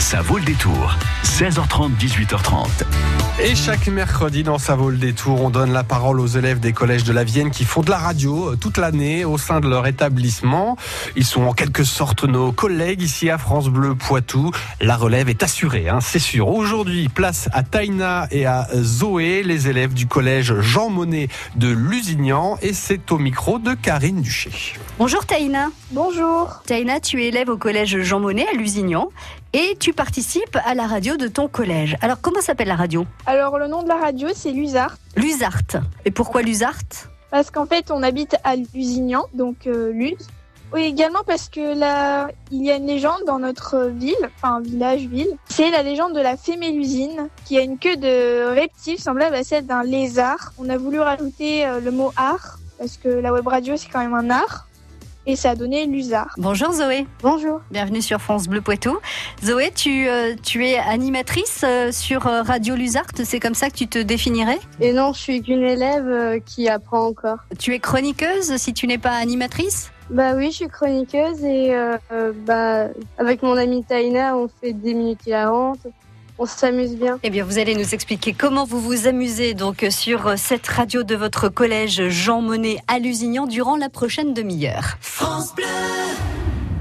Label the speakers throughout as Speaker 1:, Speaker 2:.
Speaker 1: Ça vaut le détour. 16h30, 18h30.
Speaker 2: Et chaque mercredi dans Ça vaut le détour, on donne la parole aux élèves des collèges de la Vienne qui font de la radio euh, toute l'année au sein de leur établissement. Ils sont en quelque sorte nos collègues ici à France Bleu Poitou. La relève est assurée, hein, c'est sûr. Aujourd'hui, place à Taina et à Zoé, les élèves du collège Jean Monnet de Lusignan. Et c'est au micro de Karine Duché.
Speaker 3: Bonjour Taïna.
Speaker 4: Bonjour.
Speaker 3: Taïna, tu es élève au collège Jean Monnet à Lusignan et tu participes à la radio de ton collège. Alors comment s'appelle la radio?
Speaker 4: Alors le nom de la radio c'est Lusart.
Speaker 3: Lusart. Et pourquoi Lusart
Speaker 4: Parce qu'en fait on habite à Lusignan, donc euh, Luz. Oui, également parce que là, il y a une légende dans notre ville, enfin village, ville. C'est la légende de la fée Mélusine, qui a une queue de reptile semblable à celle d'un lézard. On a voulu rajouter euh, le mot art, parce que la web radio c'est quand même un art. Et ça a donné Lusard.
Speaker 3: Bonjour Zoé.
Speaker 4: Bonjour.
Speaker 3: Bienvenue sur France Bleu Poitou. Zoé, tu, euh, tu es animatrice euh, sur euh, Radio Lusart, c'est comme ça que tu te définirais?
Speaker 5: Et non, je suis qu'une élève euh, qui apprend encore.
Speaker 3: Tu es chroniqueuse si tu n'es pas animatrice?
Speaker 5: Bah oui, je suis chroniqueuse et bah, avec mon amie Taina, on fait des minutes hilarantes. On s'amuse bien.
Speaker 3: Eh bien, vous allez nous expliquer comment vous vous amusez donc sur cette radio de votre collège Jean Monnet à Lusignan durant la prochaine demi-heure.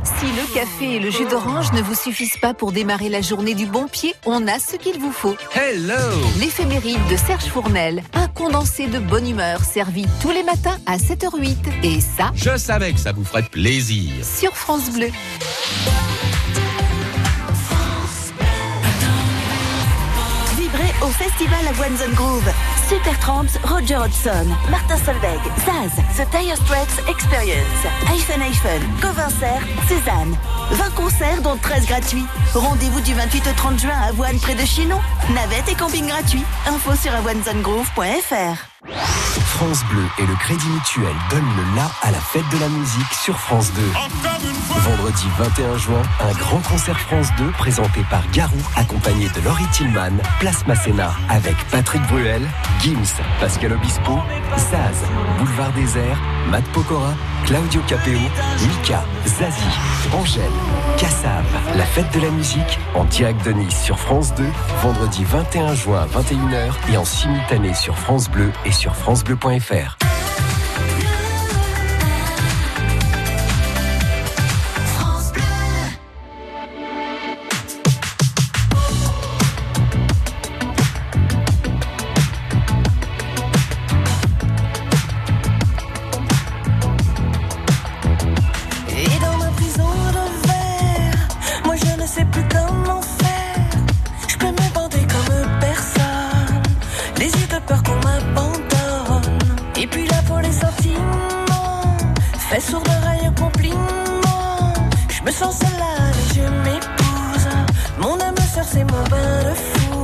Speaker 6: Si le café et le jus d'orange ne vous suffisent pas pour démarrer la journée du bon pied, on a ce qu'il vous faut.
Speaker 1: Hello
Speaker 6: L'éphéméride de Serge Fournel, un condensé de bonne humeur servi tous les matins à 7h08. Et ça,
Speaker 7: Je savais que ça vous ferait plaisir.
Speaker 6: sur France Bleu.
Speaker 8: Festival à One Grove. Super Tramps, Roger Hodgson, Martin Solveig, Zaz, The Dire Straits Experience, Hyphen Hyphen, Covincert, Cézanne. 20 concerts dont 13 gratuits. Rendez-vous du 28 au 30 juin à Avoine près de Chinon. Navette et camping gratuit. Info sur avoinezonegrove.fr.
Speaker 9: France Bleu et le Crédit Mutuel donnent le la à la fête de la musique sur France 2. Vendredi 21 juin, un grand concert France 2 présenté par Garou, accompagné de Laurie Tillman, Place Masséna, avec Patrick Bruel, Gims, Pascal Obispo, Zaz, Boulevard Désert, Matt Pokora, Claudio Capeo, Mika, Zazie, Angèle, Kassav. La fête de la musique en direct de Nice sur France 2, vendredi 21 juin à 21h et en simultané sur France Bleu et sur FranceBleu.fr.
Speaker 10: je m'épouse. Mon âme sœur, c'est mon bain de foule.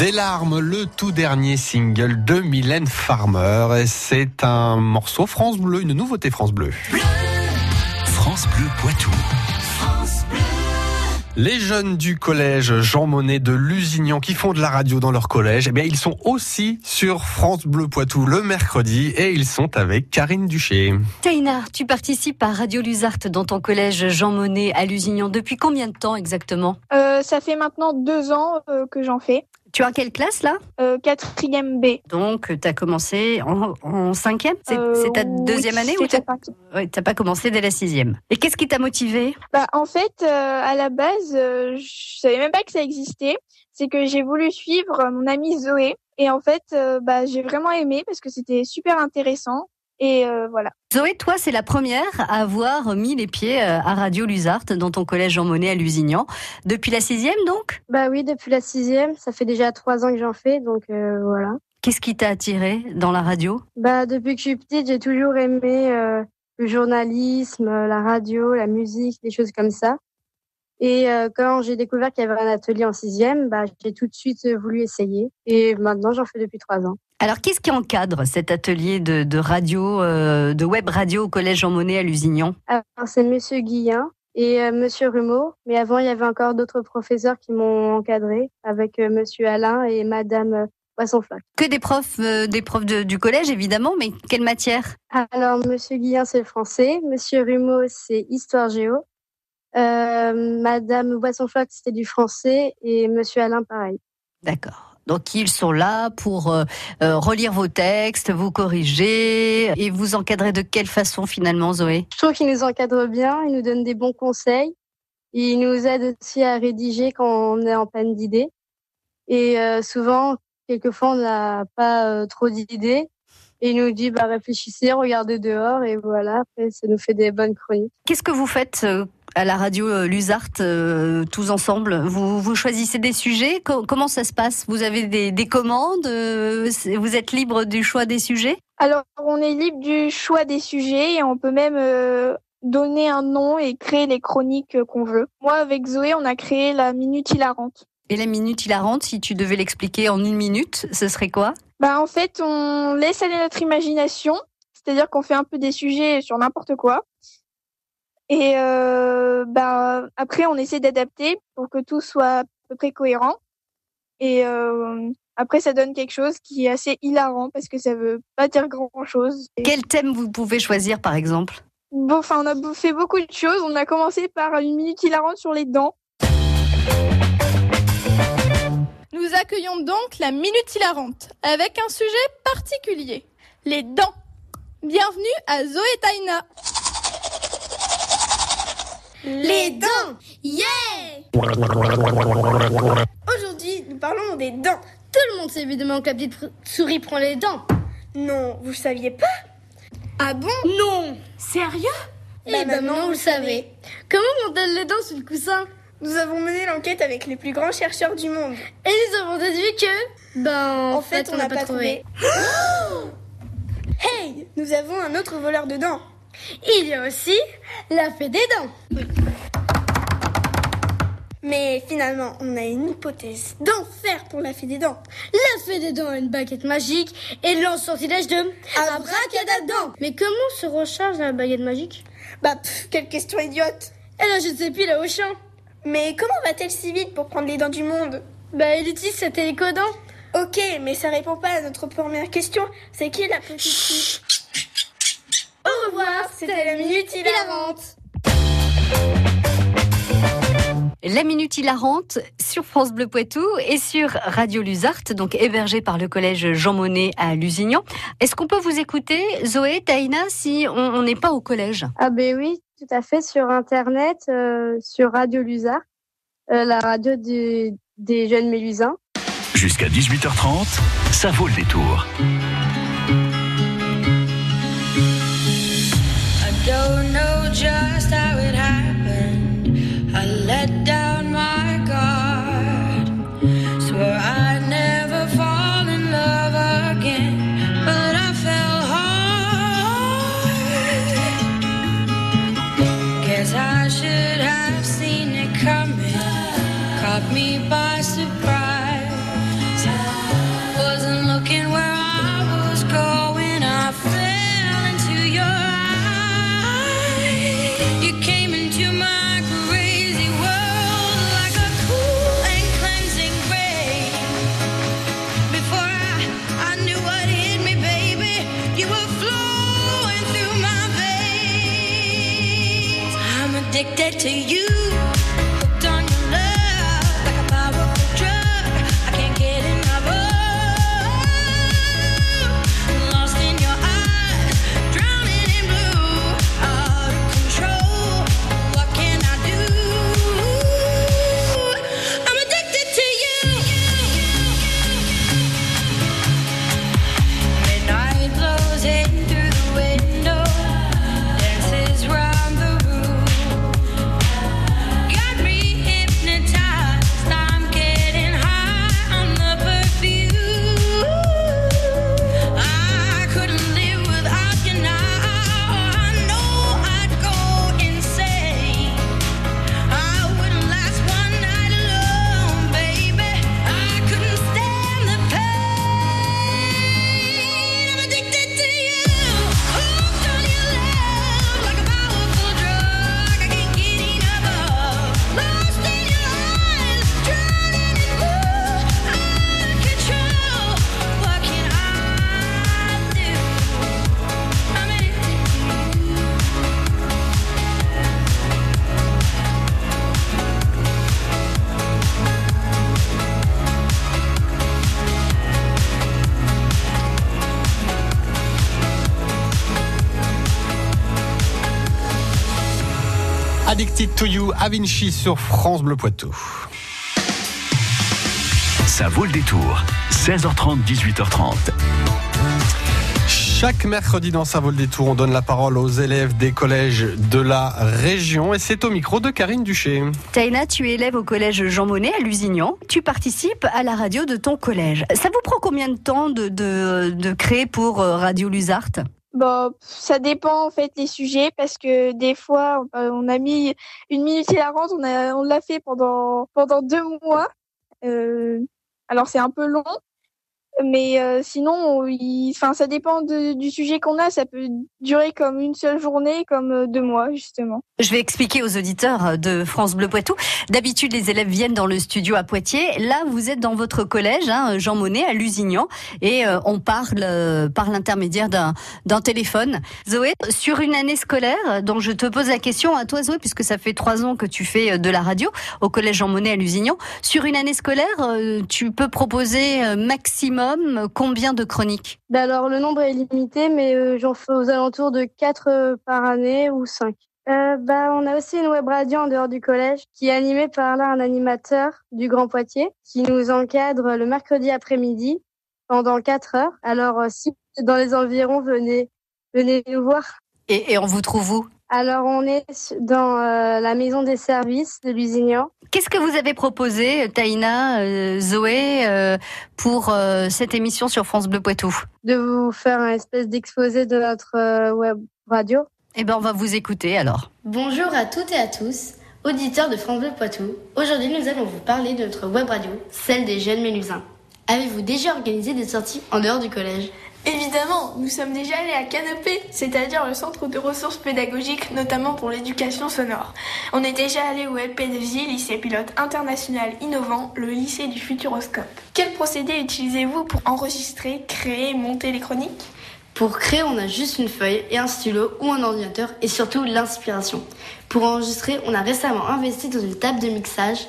Speaker 10: Des larmes, le tout
Speaker 2: dernier single de Mylène Farmer. C'est un morceau France Bleu, une nouveauté France Bleu.
Speaker 1: France Bleu Poitou.
Speaker 2: Les jeunes du collège Jean Monnet de Lusignan qui font de la radio dans leur collège, eh bien ils sont aussi sur France Bleu Poitou le mercredi et ils sont avec Karine Duché.
Speaker 3: Taina, tu participes à Radio Luzarte dans ton collège Jean Monnet à Lusignan. Depuis combien de temps exactement?
Speaker 4: Euh, ça fait maintenant deux ans euh, que j'en fais.
Speaker 3: Tu es en quelle classe là?
Speaker 4: Euh, quatrième B.
Speaker 3: Donc, tu as commencé en, en cinquième? C'est
Speaker 4: Euh,
Speaker 3: c'est ta
Speaker 4: oui,
Speaker 3: deuxième année ou t'as ouais, pas commencé dès la sixième? Et qu'est-ce qui t'a motivé
Speaker 4: Bah, en fait, euh, à la base, euh, je savais même pas que ça existait. C'est que j'ai voulu suivre mon amie Zoé. Et en fait, euh, bah, j'ai vraiment aimé parce que c'était super intéressant. Et euh, voilà.
Speaker 3: Zoé, toi, c'est la première à avoir mis les pieds euh, à Radio Luzarte dans ton collège Jean Monnet à Lusignan. Depuis la sixième, donc?
Speaker 5: Bah oui, depuis la sixième, ça fait déjà trois ans que j'en fais, donc euh, voilà.
Speaker 3: Qu'est-ce qui t'a attiré dans la radio?
Speaker 5: Bah depuis que je suis petite, j'ai toujours aimé euh, le journalisme, la radio, la musique, des choses comme ça. Et quand j'ai découvert qu'il y avait un atelier en sixième, bah j'ai tout de suite voulu essayer. Et maintenant, j'en fais depuis trois ans.
Speaker 3: Alors, qu'est-ce qui encadre cet atelier de, de radio, euh, de web radio au collège Jean Monnet à Lusignan?
Speaker 5: Alors c'est Monsieur Guillain et euh, Monsieur Rumeau, mais avant il y avait encore d'autres professeurs qui m'ont encadré avec euh, Monsieur Alain et Madame euh, Poisson-Flac.
Speaker 3: Que des profs, euh, des profs de- du collège, évidemment, mais quelle matière?
Speaker 5: Alors, Monsieur Guillain, c'est le français. Monsieur Rumeau, c'est histoire géo. Euh, Madame Boisson-Floc, c'était du français. Et Monsieur Alain, pareil.
Speaker 3: D'accord. Donc ils sont là pour euh, euh, relire vos textes, vous corriger et vous encadrer de quelle façon finalement, Zoé?
Speaker 5: Je trouve qu'ils nous encadrent bien, ils nous donnent des bons conseils. Ils nous aident aussi à rédiger quand on est en panne d'idées. Et euh, souvent, quelquefois, on n'a pas euh, trop d'idées. Et il nous dit, bah, réfléchissez, regardez dehors. Et voilà, après, ça nous fait des bonnes chroniques.
Speaker 3: Qu'est-ce que vous faites à la radio euh, Luzarte euh, tous ensemble vous, vous choisissez des sujets Co- Comment ça se passe? Vous avez des, des commandes euh, Vous êtes libre du choix des sujets?
Speaker 4: Alors, on est libre du choix des sujets et on peut même euh, donner un nom et créer les chroniques qu'on veut. Moi, avec Zoé, on a créé la Minute Hilarante.
Speaker 3: Et la minute hilarante, si tu devais l'expliquer en une minute, ce serait quoi?
Speaker 4: Bah, en fait, on laisse aller notre imagination, c'est-à-dire qu'on fait un peu des sujets sur n'importe quoi. Et euh, bah, après, on essaie d'adapter pour que tout soit à peu près cohérent. Et euh, après, ça donne quelque chose qui est assez hilarant parce que ça veut pas dire grand-chose.
Speaker 3: Quel thème vous pouvez choisir par exemple?
Speaker 4: Bon, enfin, on a fait beaucoup de choses. On a commencé par une minute hilarante sur les dents.
Speaker 11: Nous accueillons donc la Minute Hilarante avec un sujet particulier, les dents. Bienvenue à Zoé Taina.
Speaker 12: Les dents Yeah Aujourd'hui, nous parlons des dents. Tout le monde sait évidemment que la petite souris prend les dents. Non, vous saviez pas? Ah bon? Non Sérieux? Eh ben maintenant, vous le savez. Comment montent-elles les dents sur le coussin Nous avons mené l'enquête avec les plus grands chercheurs du monde. Et nous avons déduit que... Ben, en, fait, on n'a pas, trouvé. hey Nous avons un autre voleur de dents. Il y a aussi la fée des dents. Mais finalement, on a une hypothèse d'enfer pour la fée des dents. La fée des dents a une baguette magique et lance sortilège de abracadabra. Mais comment se recharge la baguette magique? Bah, pff, quelle question idiote. Elle a je ne sais plus là au champ. Mais comment va-t-elle si vite pour prendre les dents du monde? Bah, elle utilise sa télécodent. Ok, mais ça répond pas à notre première question. C'est qui la petite fille? Au revoir, c'était la minute hilarante.
Speaker 3: La Minute Hilarante sur France Bleu Poitou et sur Radio Luzarte, donc hébergée par le collège Jean Monnet à Lusignan. Est-ce qu'on peut vous écouter, Zoé, Taïna, si on n'est pas au collège?
Speaker 5: Ah ben oui, tout à fait, sur Internet, euh, sur Radio Luzard, euh, la radio du- des jeunes Mélusins.
Speaker 1: Jusqu'à 18h30, ça vaut le détour.
Speaker 13: Addicted to You,
Speaker 2: Avinci sur France Bleu Poitou.
Speaker 1: Ça vaut le détour. 16h30, 18h30.
Speaker 2: Chaque mercredi dans Ça vaut le détour, on donne la parole aux élèves des collèges de la région et c'est au micro de Karine Duché.
Speaker 3: Taina, tu es élève au collège Jean Monnet à Lusignan. Tu participes à la radio de ton collège. Ça vous prend combien de temps de, de, de créer pour euh, Radio Luzart
Speaker 4: Bon, ça dépend en fait les sujets parce que des fois euh, on a mis une minute hilarante, on a on l'a fait pendant pendant deux mois. Euh, alors c'est un peu long, mais euh, sinon, enfin ça dépend du sujet qu'on a. Ça peut durer comme une seule journée, comme euh, deux mois justement.
Speaker 3: Je vais expliquer aux auditeurs de France Bleu Poitou. D'habitude, les élèves viennent dans le studio à Poitiers. Là, vous êtes dans votre collège, hein, Jean Monnet, à Lusignan, et euh, on parle euh, par l'intermédiaire d'un téléphone. Zoé, sur une année scolaire, dont je te pose la question à toi, Zoé, puisque ça fait trois ans que tu fais euh, de la radio au collège Jean Monnet à Lusignan. Sur une année scolaire, euh, tu peux proposer euh, combien de chroniques?
Speaker 5: Bah alors, le nombre est limité, mais euh, j'en fais aux alentours de 4 par année ou 5. Euh, bah, on a aussi une web radio en dehors du collège qui est animée par là un animateur du Grand Poitiers qui nous encadre le mercredi après-midi pendant 4 heures. Alors, euh, si vous êtes dans les environs, venez, venez nous voir.
Speaker 3: et, et on vous trouve où?
Speaker 5: Alors, on est dans euh, la maison des services de Lusignan.
Speaker 3: Qu'est-ce que vous avez proposé, Taïna, euh, Zoé, euh, pour euh, cette émission sur France Bleu Poitou?
Speaker 5: De vous faire un espèce d'exposé de notre euh, web radio.
Speaker 3: Eh ben, on va vous écouter alors.
Speaker 14: Bonjour à toutes et à tous, auditeurs de France Bleu Poitou. Aujourd'hui, nous allons vous parler de notre web radio, celle des jeunes Mélusins. Avez-vous déjà organisé des sorties en dehors du collège?
Speaker 12: Évidemment, nous sommes déjà allés à Canopé, c'est-à-dire le centre de ressources pédagogiques, notamment pour l'éducation sonore. On est déjà allé au LP2I, lycée pilote international innovant, le lycée du Futuroscope. Quel procédé utilisez-vous pour enregistrer, créer monter les chroniques?
Speaker 14: Pour créer, on a juste une feuille et un stylo ou un ordinateur et surtout l'inspiration. Pour enregistrer, on a récemment investi dans une table de mixage,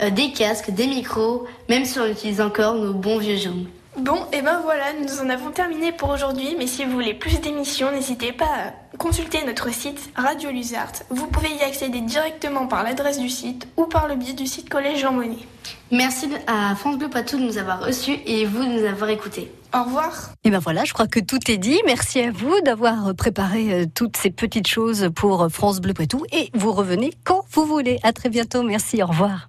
Speaker 14: euh, des casques, des micros, même si on utilise encore nos bons vieux Zoom.
Speaker 12: Bon, et ben voilà, nous en avons terminé pour aujourd'hui, mais si vous voulez plus d'émissions, n'hésitez pas à consulter notre site Radio Luzart. Vous pouvez y accéder directement par l'adresse du site ou par le biais du site Collège Jean Monnet.
Speaker 14: Merci à France Bleu Poitou de nous avoir reçus et vous de nous avoir écoutés.
Speaker 12: Au revoir.
Speaker 3: Et ben voilà, je crois que tout est dit. Merci à vous d'avoir préparé euh, toutes ces petites choses pour France Bleu Poitou et vous revenez quand vous voulez. À très bientôt. Merci. Au revoir.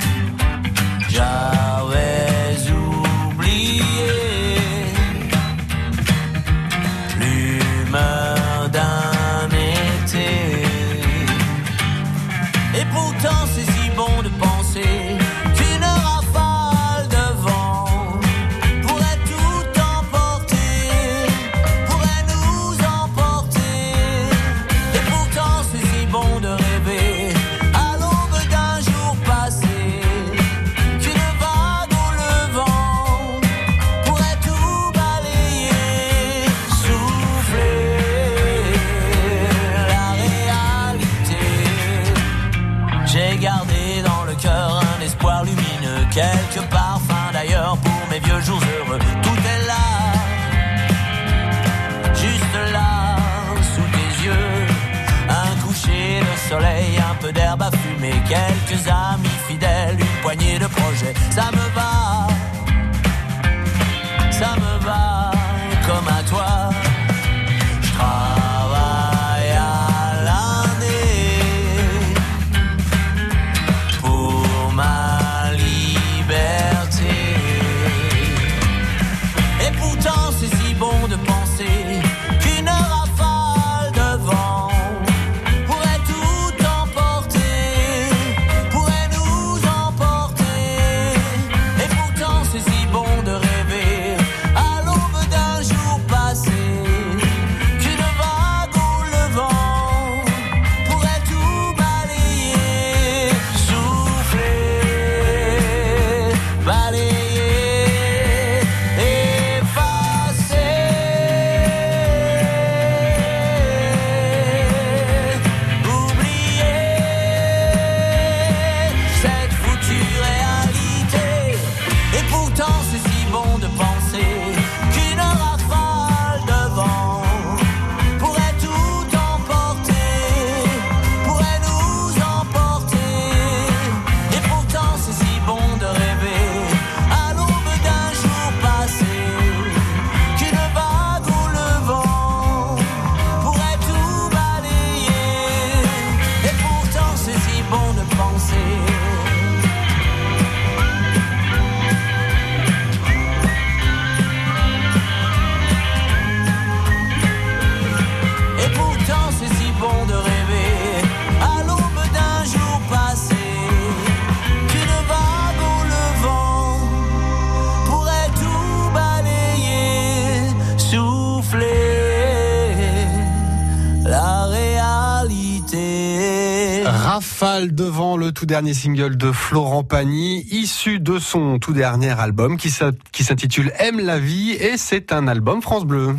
Speaker 2: Devant le tout dernier single de Florent Pagny, issu de son tout dernier album qui s'intitule Aime la vie et c'est un album France Bleu.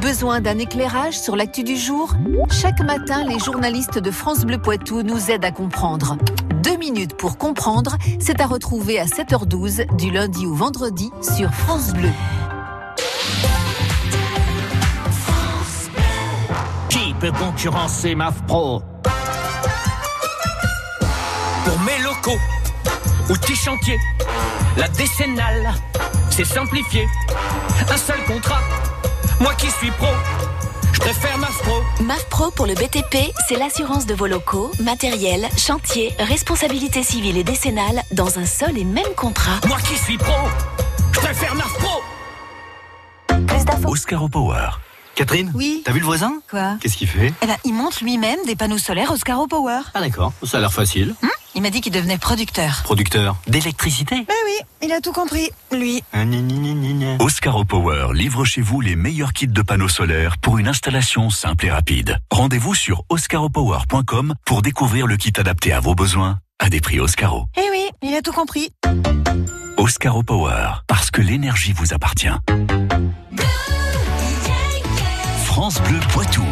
Speaker 6: Besoin d'un éclairage sur l'actu du jour? Chaque matin, les journalistes de France Bleu Poitou nous aident à comprendre. Deux minutes pour comprendre, c'est à retrouver à 7h12 du lundi au vendredi sur France Bleu.
Speaker 15: Peut concurrencer MAF Pro Pour mes locaux, outils chantiers, la décennale, c'est simplifié. Un seul contrat, moi qui suis pro, je préfère MAF Pro.
Speaker 16: MAF Pro pour le BTP, c'est l'assurance de vos locaux, matériel, chantier, responsabilité civile et décennale dans un seul et même contrat.
Speaker 15: Moi qui suis pro, je préfère MAF Pro.
Speaker 1: Oscar Power.
Speaker 17: Catherine
Speaker 18: Oui.
Speaker 17: T'as vu le voisin?
Speaker 18: Quoi?
Speaker 17: Qu'est-ce qu'il fait?
Speaker 18: Eh ben, il monte lui-même des panneaux solaires Oscaro Power.
Speaker 17: Ah d'accord, ça a l'air facile.
Speaker 18: Hum il m'a dit qu'il devenait producteur.
Speaker 17: Producteur d'électricité?
Speaker 18: Ben oui, il a tout compris, lui.
Speaker 17: Ah, gna, gna, gna, gna, gna.
Speaker 1: Oscar Power livre chez vous les meilleurs kits de panneaux solaires pour une installation simple et rapide. Rendez-vous sur oscaropower.com pour découvrir le kit adapté à vos besoins à des prix Oscaro.
Speaker 18: Eh oui, il a tout compris.
Speaker 1: Oscaro Power, parce que l'énergie vous appartient. France Bleu Poitou.